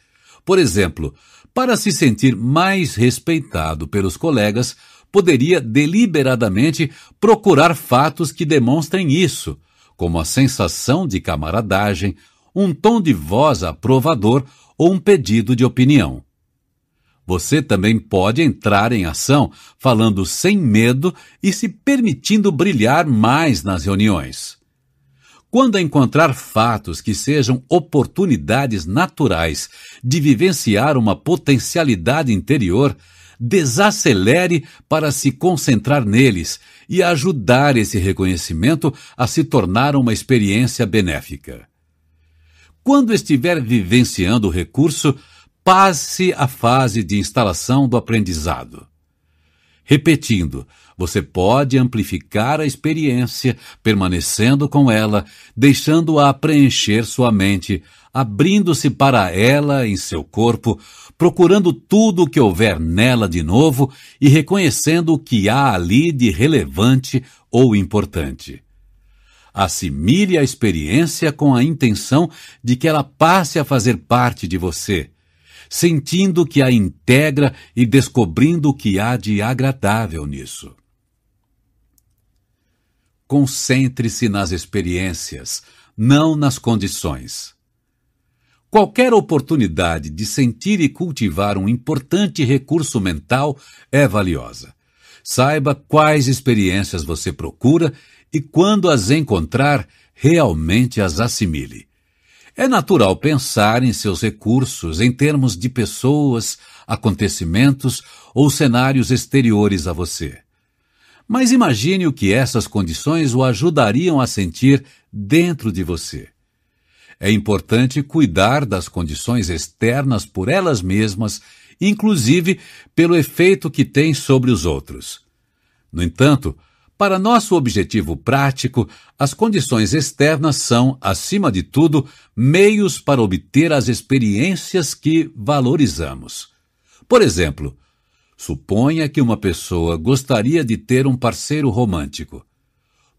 Por exemplo, para se sentir mais respeitado pelos colegas, poderia deliberadamente procurar fatos que demonstrem isso, como a sensação de camaradagem, um tom de voz aprovador ou um pedido de opinião. Você também pode entrar em ação falando sem medo e se permitindo brilhar mais nas reuniões. Quando encontrar fatos que sejam oportunidades naturais de vivenciar uma potencialidade interior, desacelere para se concentrar neles e ajudar esse reconhecimento a se tornar uma experiência benéfica. Quando estiver vivenciando o recurso, passe a fase de instalação do aprendizado. Repetindo, você pode amplificar a experiência, permanecendo com ela, deixando-a preencher sua mente, abrindo-se para ela em seu corpo, procurando tudo o que houver nela de novo e reconhecendo o que há ali de relevante ou importante. Assimile a experiência com a intenção de que ela passe a fazer parte de você sentindo que a integra e descobrindo o que há de agradável nisso. Concentre-se nas experiências, não nas condições. Qualquer oportunidade de sentir e cultivar um importante recurso mental é valiosa. Saiba quais experiências você procura e, quando as encontrar, realmente as assimile. É natural pensar em seus recursos em termos de pessoas, acontecimentos ou cenários exteriores a você. Mas imagine o que essas condições o ajudariam a sentir dentro de você. É importante cuidar das condições externas por elas mesmas, inclusive pelo efeito que têm sobre os outros. No entanto, para nosso objetivo prático, as condições externas são, acima de tudo, meios para obter as experiências que valorizamos. Por exemplo, suponha que uma pessoa gostaria de ter um parceiro romântico.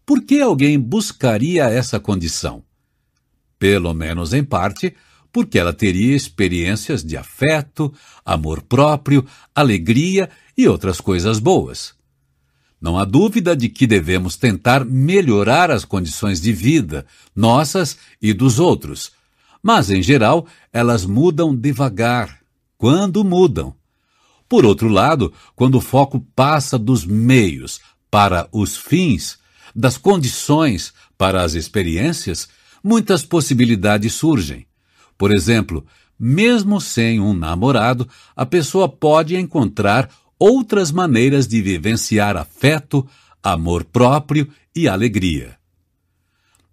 Por que alguém buscaria essa condição? Pelo menos em parte, porque ela teria experiências de afeto, amor próprio, alegria e outras coisas boas. Não há dúvida de que devemos tentar melhorar as condições de vida, nossas e dos outros. Mas, em geral, elas mudam devagar, quando mudam. Por outro lado, quando o foco passa dos meios para os fins, das condições para as experiências, muitas possibilidades surgem. Por exemplo, mesmo sem um namorado, a pessoa pode encontrar outras maneiras de vivenciar afeto, amor próprio e alegria.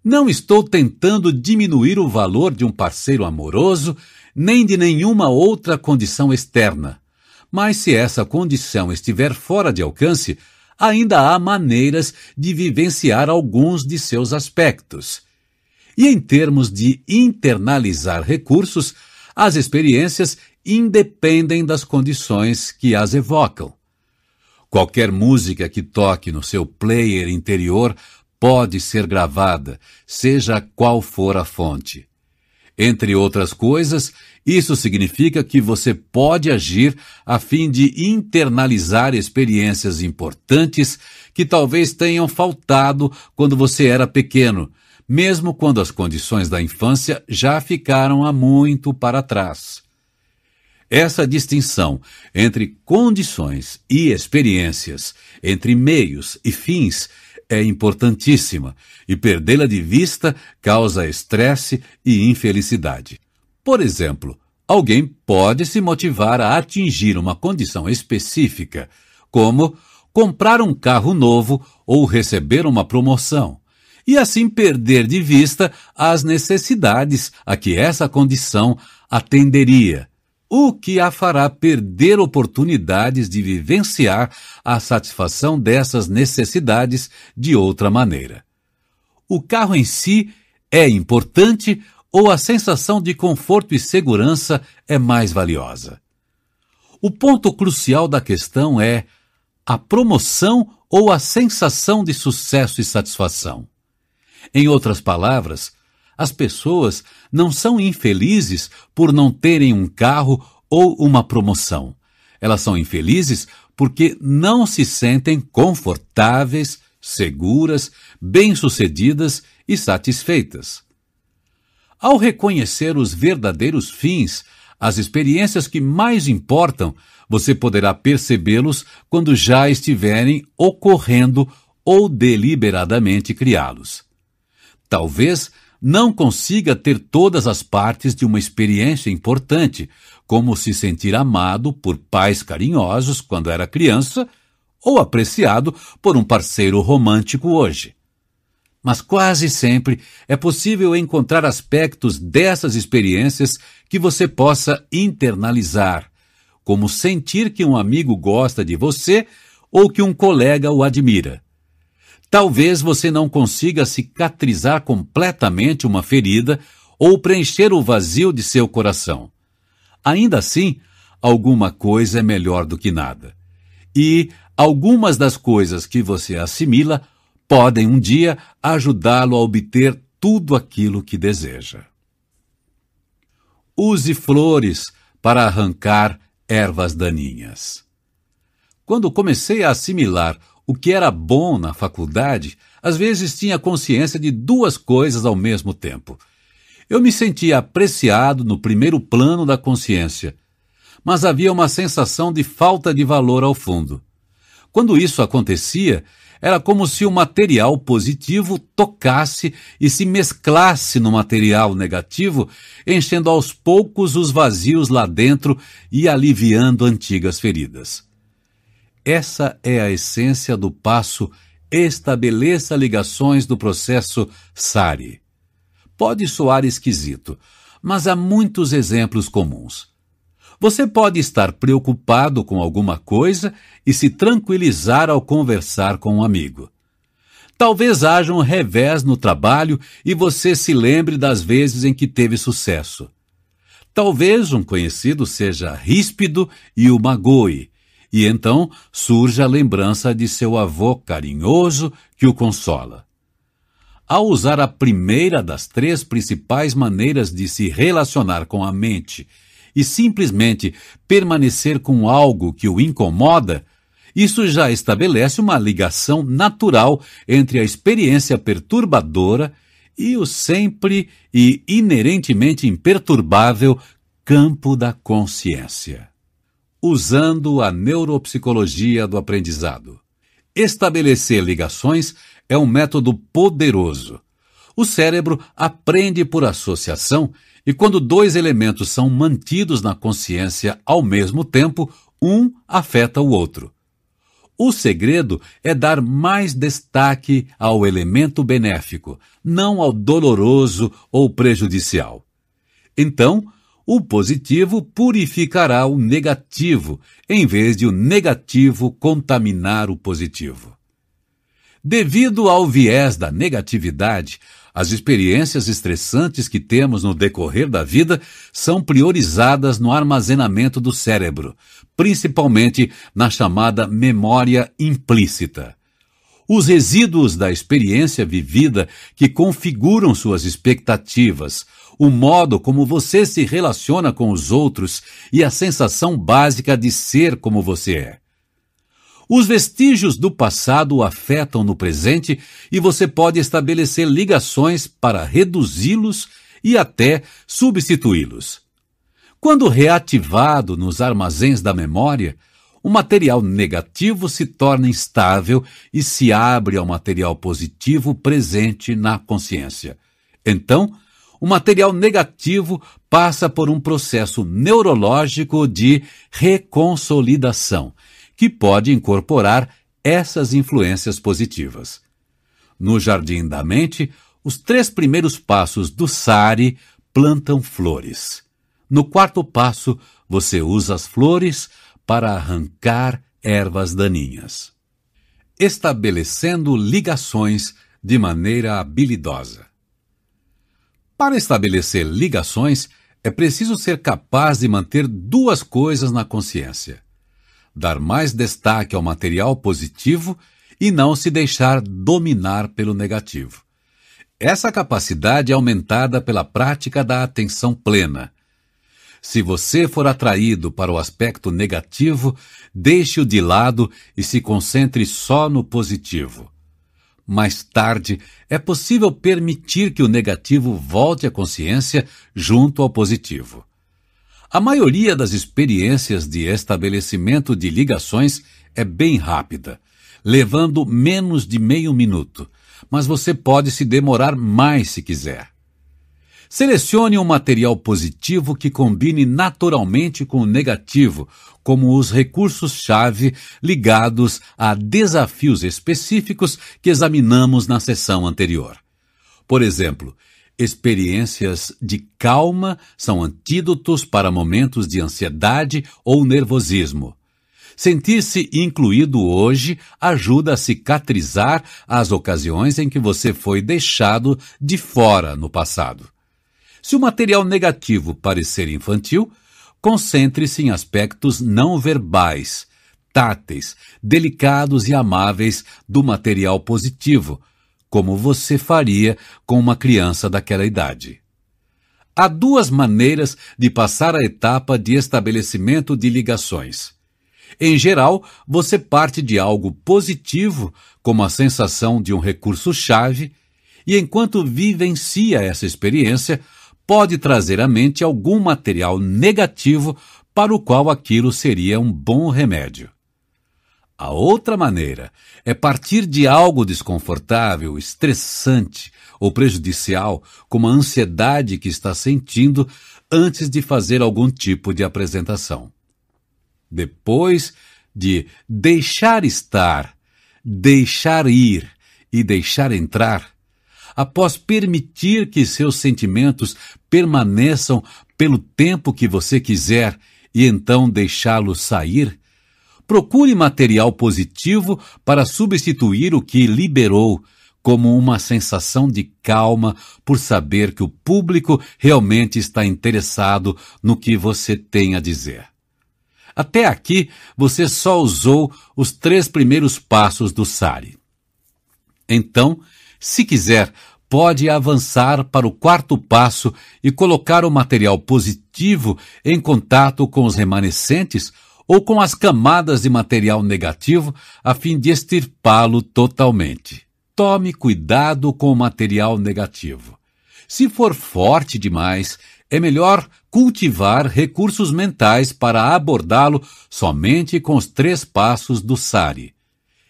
Não estou tentando diminuir o valor de um parceiro amoroso, nem de nenhuma outra condição externa. Mas se essa condição estiver fora de alcance, ainda há maneiras de vivenciar alguns de seus aspectos. E em termos de internalizar recursos, As experiências independem das condições que as evocam. Qualquer música que toque no seu player interior pode ser gravada, seja qual for a fonte. Entre outras coisas, isso significa que você pode agir a fim de internalizar experiências importantes que talvez tenham faltado quando você era pequeno, mesmo quando as condições da infância já ficaram há muito para trás. Essa distinção entre condições e experiências, entre meios e fins, é importantíssima e perdê-la de vista causa estresse e infelicidade. Por exemplo, alguém pode se motivar a atingir uma condição específica, como comprar um carro novo ou receber uma promoção, e assim perder de vista as necessidades a que essa condição atenderia o que a fará perder oportunidades de vivenciar a satisfação dessas necessidades de outra maneira. O carro em si é importante ou a sensação de conforto e segurança é mais valiosa? O ponto crucial da questão é a promoção ou a sensação de sucesso e satisfação. Em outras palavras, as pessoas não são infelizes por não terem um carro ou uma promoção. Elas são infelizes porque não se sentem confortáveis, seguras, bem-sucedidas e satisfeitas. Ao reconhecer os verdadeiros fins, as experiências que mais importam, você poderá percebê-los quando já estiverem ocorrendo ou deliberadamente criá-los. Talvez não consiga ter todas as partes de uma experiência importante, como se sentir amado por pais carinhosos quando era criança ou apreciado por um parceiro romântico hoje. Mas quase sempre é possível encontrar aspectos dessas experiências que você possa internalizar, como sentir que um amigo gosta de você ou que um colega o admira. Talvez você não consiga cicatrizar completamente uma ferida ou preencher o vazio de seu coração. Ainda assim, alguma coisa é melhor do que nada. E algumas das coisas que você assimila podem um dia ajudá-lo a obter tudo aquilo que deseja. Use flores para arrancar ervas daninhas. Quando comecei a assimilar o que era bom na faculdade, às vezes tinha consciência de duas coisas ao mesmo tempo. Eu me sentia apreciado no primeiro plano da consciência, mas havia uma sensação de falta de valor ao fundo. Quando isso acontecia, era como se o material positivo tocasse e se mesclasse no material negativo, enchendo aos poucos os vazios lá dentro e aliviando antigas feridas. Essa é a essência do passo estabeleça ligações do processo SARI. Pode soar esquisito, mas há muitos exemplos comuns. Você pode estar preocupado com alguma coisa e se tranquilizar ao conversar com um amigo. Talvez haja um revés no trabalho e você se lembre das vezes em que teve sucesso. Talvez um conhecido seja ríspido e o magoe, e então surge a lembrança de seu avô carinhoso que o consola. Ao usar a primeira das três principais maneiras de se relacionar com a mente e simplesmente permanecer com algo que o incomoda, isso já estabelece uma ligação natural entre a experiência perturbadora e o sempre e inerentemente imperturbável campo da consciência usando a neuropsicologia do aprendizado. Estabelecer ligações é um método poderoso. O cérebro aprende por associação e quando dois elementos são mantidos na consciência ao mesmo tempo, um afeta o outro. O segredo é dar mais destaque ao elemento benéfico, não ao doloroso ou prejudicial. Então, o positivo purificará o negativo, em vez de o negativo contaminar o positivo. Devido ao viés da negatividade, As experiências estressantes que temos no decorrer da vida são priorizadas no armazenamento do cérebro, principalmente na chamada memória implícita. Os resíduos da experiência vivida que configuram suas expectativas, o modo como você se relaciona com os outros e a sensação básica de ser como você é. Os vestígios do passado afetam no presente e você pode estabelecer ligações para reduzi-los e até substituí-los. Quando reativado nos armazéns da memória, o material negativo se torna instável e se abre ao material positivo presente na consciência. Então, o material negativo passa por um processo neurológico de reconsolidação que pode incorporar essas influências positivas. No Jardim da Mente, os três primeiros passos do SARI plantam flores. No quarto passo, você usa as flores para arrancar ervas daninhas. Estabelecendo ligações de maneira habilidosa. Para estabelecer ligações, é preciso ser capaz de manter duas coisas na consciência: dar mais destaque ao material positivo e não se deixar dominar pelo negativo. Essa capacidade é aumentada pela prática da atenção plena. Se você for atraído para o aspecto negativo, deixe-o de lado e se concentre só no positivo. Mais tarde, é possível permitir que o negativo volte à consciência junto ao positivo. A maioria das experiências de estabelecimento de ligações é bem rápida, levando menos de meio minuto, mas você pode se demorar mais se quiser. Selecione um material positivo que combine naturalmente com o negativo, como os recursos-chave ligados a desafios específicos que examinamos na sessão anterior. Por exemplo, Experiências de calma são antídotos para momentos de ansiedade ou nervosismo. Sentir-se incluído hoje ajuda a cicatrizar as ocasiões em que você foi deixado de fora no passado. Se o material negativo parecer infantil, concentre-se em aspectos não verbais, táteis, delicados e amáveis do material positivo, como você faria com uma criança daquela idade. Há duas maneiras de passar a etapa de estabelecimento de ligações. Em geral, você parte de algo positivo, como a sensação de um recurso-chave, e enquanto vivencia essa experiência, pode trazer à mente algum material negativo para o qual aquilo seria um bom remédio. A outra maneira é partir de algo desconfortável, estressante ou prejudicial, como a ansiedade que está sentindo antes de fazer algum tipo de apresentação. Depois de deixar estar, deixar ir e deixar entrar, após permitir que seus sentimentos permaneçam pelo tempo que você quiser e então deixá-los sair, Procure material positivo para substituir o que liberou, como uma sensação de calma por saber que o público realmente está interessado no que você tem a dizer. Até aqui, você só usou os três primeiros passos do SARI. Então, se quiser, pode avançar para o quarto passo e colocar o material positivo em contato com os remanescentes ou com as camadas de material negativo a fim de extirpá-lo totalmente. Tome cuidado com o material negativo. Se for forte demais, é melhor cultivar recursos mentais para abordá-lo somente com os três passos do SARI.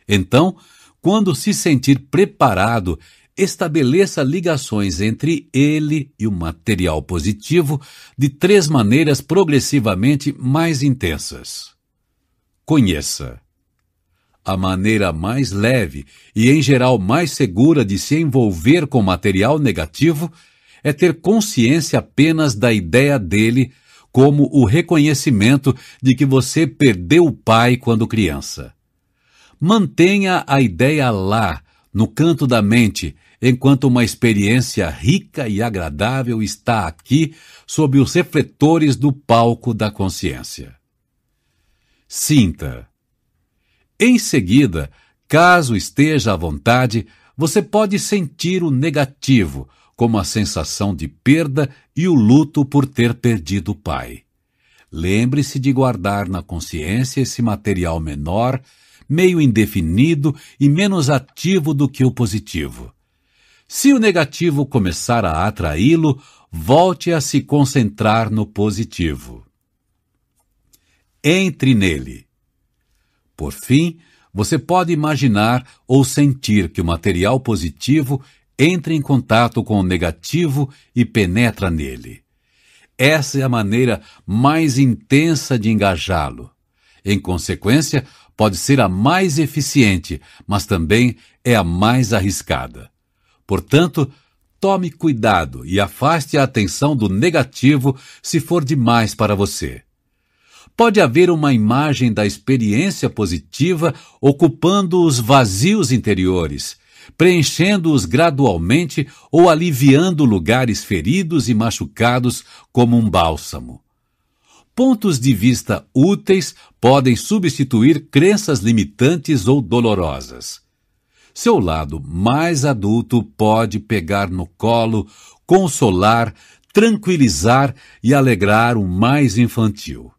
Então, quando se sentir preparado, estabeleça ligações entre ele e o material positivo de três maneiras progressivamente mais intensas. Conheça. A maneira mais leve e, em geral, mais segura de se envolver com material negativo é ter consciência apenas da ideia dele como o reconhecimento de que você perdeu o pai quando criança. Mantenha a ideia lá, no canto da mente, enquanto uma experiência rica e agradável está aqui sob os refletores do palco da consciência. Sinta. Em seguida, caso esteja à vontade, você pode sentir o negativo, como a sensação de perda e o luto por ter perdido o pai. Lembre-se de guardar na consciência esse material menor, meio indefinido e menos ativo do que o positivo. Se o negativo começar a atraí-lo, volte a se concentrar no positivo. Entre nele. Por fim, você pode imaginar ou sentir que o material positivo entra em contato com o negativo e penetra nele. Essa é a maneira mais intensa de engajá-lo. Em consequência, pode ser a mais eficiente, mas também é a mais arriscada. Portanto, tome cuidado e afaste a atenção do negativo se for demais para você. Pode haver uma imagem da experiência positiva ocupando os vazios interiores, preenchendo-os gradualmente ou aliviando lugares feridos e machucados como um bálsamo. Pontos de vista úteis podem substituir crenças limitantes ou dolorosas. Seu lado mais adulto pode pegar no colo, consolar, tranquilizar e alegrar o mais infantil.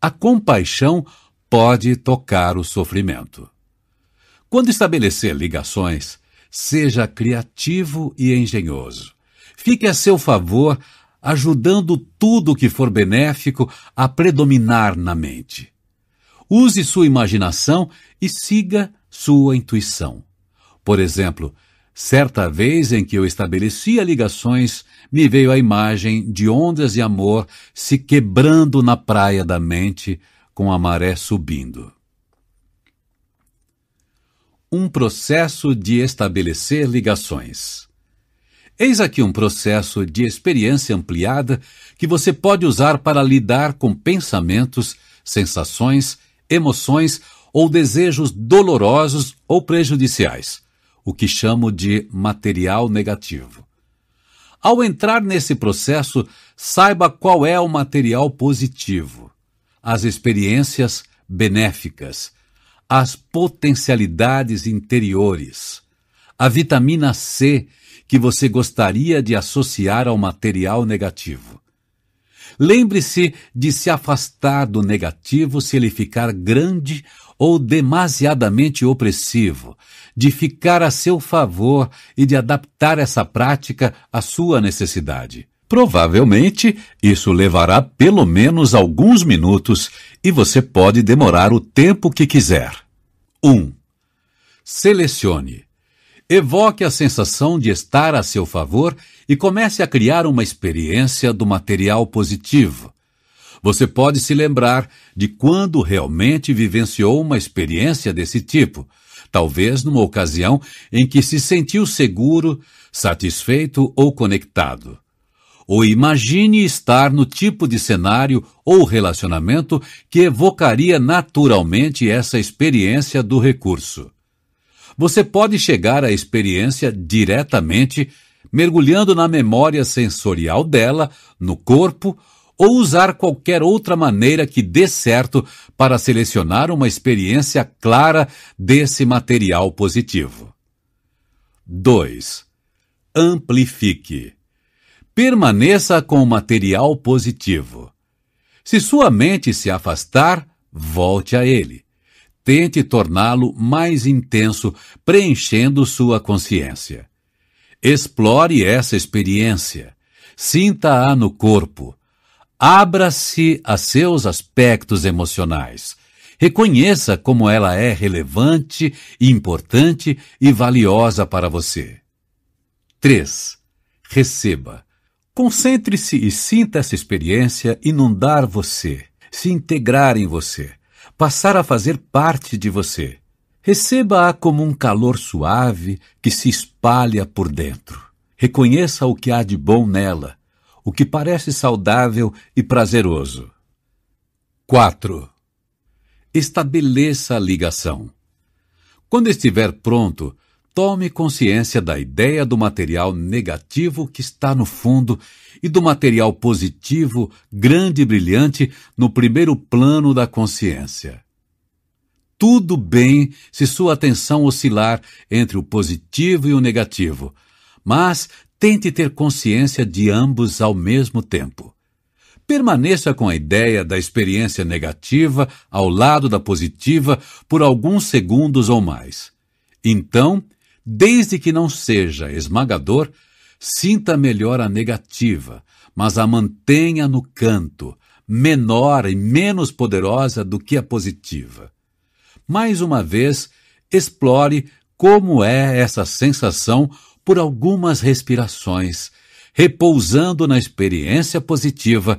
A compaixão pode tocar o sofrimento. Quando estabelecer ligações, seja criativo e engenhoso. Fique a seu favor, ajudando tudo que for benéfico a predominar na mente. Use sua imaginação e siga sua intuição. Por exemplo, certa vez em que eu estabelecia ligações, me veio a imagem de ondas de amor se quebrando na praia da mente com a maré subindo um processo de estabelecer ligações. Eis aqui um processo de experiência ampliada que você pode usar para lidar com pensamentos, sensações, emoções ou desejos dolorosos ou prejudiciais, o que chamo de material negativo. Ao entrar nesse processo, saiba qual é o material positivo, as experiências benéficas, as potencialidades interiores, a vitamina C que você gostaria de associar ao material negativo. Lembre-se de se afastar do negativo se ele ficar grande ou demasiadamente opressivo, de ficar a seu favor e de adaptar essa prática à sua necessidade. Provavelmente isso levará pelo menos alguns minutos e você pode demorar o tempo que quiser. 1. Um, selecione. Evoque a sensação de estar a seu favor e comece a criar uma experiência do material positivo. Você pode se lembrar de quando realmente vivenciou uma experiência desse tipo, talvez numa ocasião em que se sentiu seguro, satisfeito ou conectado. Ou imagine estar no tipo de cenário ou relacionamento que evocaria naturalmente essa experiência do recurso. Você pode chegar à experiência diretamente mergulhando na memória sensorial dela, no corpo, ou usar qualquer outra maneira que dê certo para selecionar uma experiência clara desse material positivo. 2. Amplifique. Permaneça com o material positivo. Se sua mente se afastar, volte a ele. Tente torná-lo mais intenso, preenchendo sua consciência. Explore essa experiência. Sinta-a no corpo. Abra-se a seus aspectos emocionais. Reconheça como ela é relevante, importante e valiosa para você. 3. Receba. Concentre-se e sinta essa experiência inundar você, se integrar em você, passar a fazer parte de você. Receba-a como um calor suave que se espalha por dentro. Reconheça o que há de bom nela, o que parece saudável e prazeroso. 4. Estabeleça a ligação. Quando estiver pronto, tome consciência da ideia do material negativo que está no fundo e do material positivo, grande e brilhante, no primeiro plano da consciência. Tudo bem se sua atenção oscilar entre o positivo e o negativo, mas tente ter consciência de ambos ao mesmo tempo. Permaneça com a ideia da experiência negativa ao lado da positiva por alguns segundos ou mais. Então, desde que não seja esmagador, sinta melhor a negativa, mas a mantenha no canto, menor e menos poderosa do que a positiva. Mais uma vez, explore como é essa sensação por algumas respirações, repousando na experiência positiva